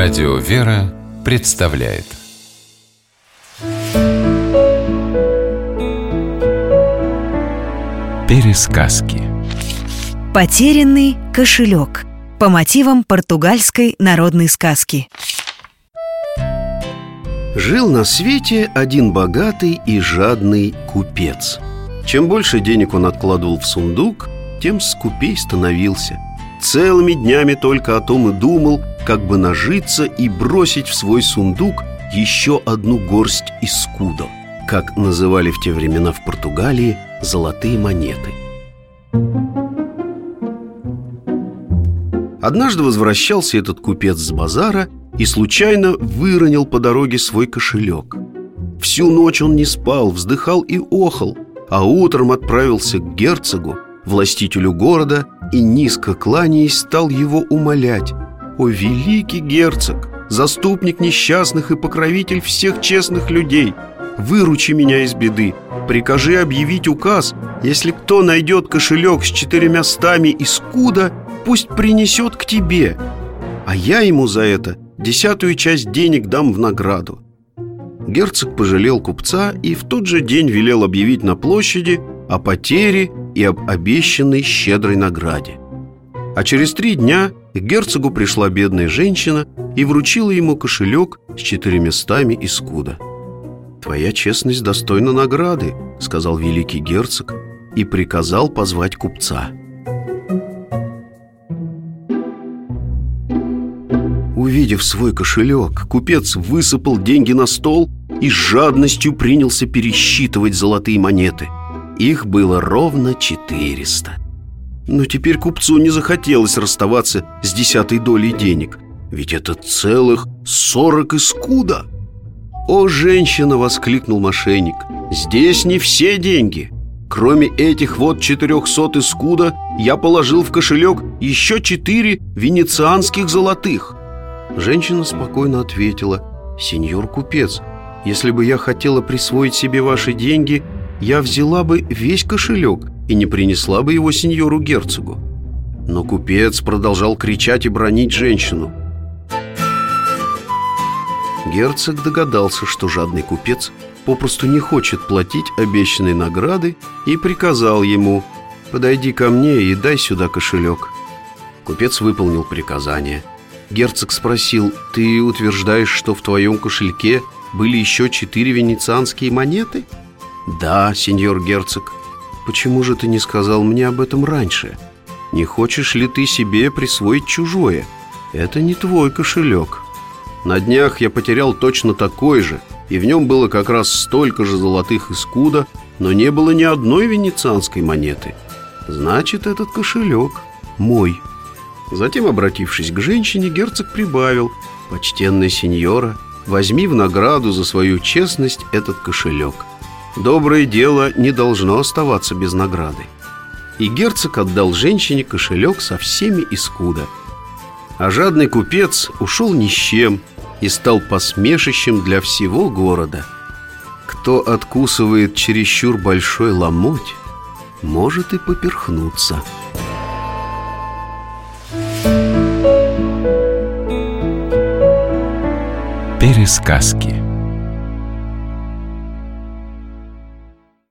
Радио «Вера» представляет. Пересказки. Потерянный кошелек. По мотивам португальской народной сказки. Жил на свете один богатый и жадный купец. Чем больше денег он откладывал в сундук, тем скупей становился Целыми днями только о том и думал, как бы нажиться и бросить в свой сундук еще одну горсть искудов Как называли в те времена в Португалии золотые монеты Однажды возвращался этот купец с базара и случайно выронил по дороге свой кошелек. Всю ночь он не спал, вздыхал и охал, а утром отправился к герцогу, властителю города, и низко кланяясь стал его умолять. «О, великий герцог, заступник несчастных и покровитель всех честных людей, выручи меня из беды, прикажи объявить указ, если кто найдет кошелек с четырьмя стами из куда, пусть принесет к тебе, а я ему за это десятую часть денег дам в награду». Герцог пожалел купца и в тот же день велел объявить на площади о потере и об обещанной щедрой награде. А через три дня к герцогу пришла бедная женщина и вручила ему кошелек с четырьмястами искуда. «Твоя честность достойна награды», — сказал великий герцог и приказал позвать купца. Увидев свой кошелек, купец высыпал деньги на стол и с жадностью принялся пересчитывать золотые монеты. Их было ровно 400. Но теперь купцу не захотелось расставаться с десятой долей денег, ведь это целых 40 искуда. «О, женщина!» — воскликнул мошенник. «Здесь не все деньги!» Кроме этих вот 400 искуда, я положил в кошелек еще четыре венецианских золотых. Женщина спокойно ответила «Сеньор купец, если бы я хотела присвоить себе ваши деньги, я взяла бы весь кошелек и не принесла бы его сеньору герцогу». Но купец продолжал кричать и бронить женщину. Герцог догадался, что жадный купец попросту не хочет платить обещанной награды и приказал ему «Подойди ко мне и дай сюда кошелек». Купец выполнил приказание – Герцог спросил, ты утверждаешь, что в твоем кошельке были еще четыре венецианские монеты? Да, сеньор герцог Почему же ты не сказал мне об этом раньше? Не хочешь ли ты себе присвоить чужое? Это не твой кошелек На днях я потерял точно такой же И в нем было как раз столько же золотых искуда Но не было ни одной венецианской монеты Значит, этот кошелек мой Затем, обратившись к женщине, герцог прибавил «Почтенная сеньора, возьми в награду за свою честность этот кошелек. Доброе дело не должно оставаться без награды». И герцог отдал женщине кошелек со всеми искуда. А жадный купец ушел ни с чем и стал посмешищем для всего города. Кто откусывает чересчур большой ломоть, может и поперхнуться. Пересказки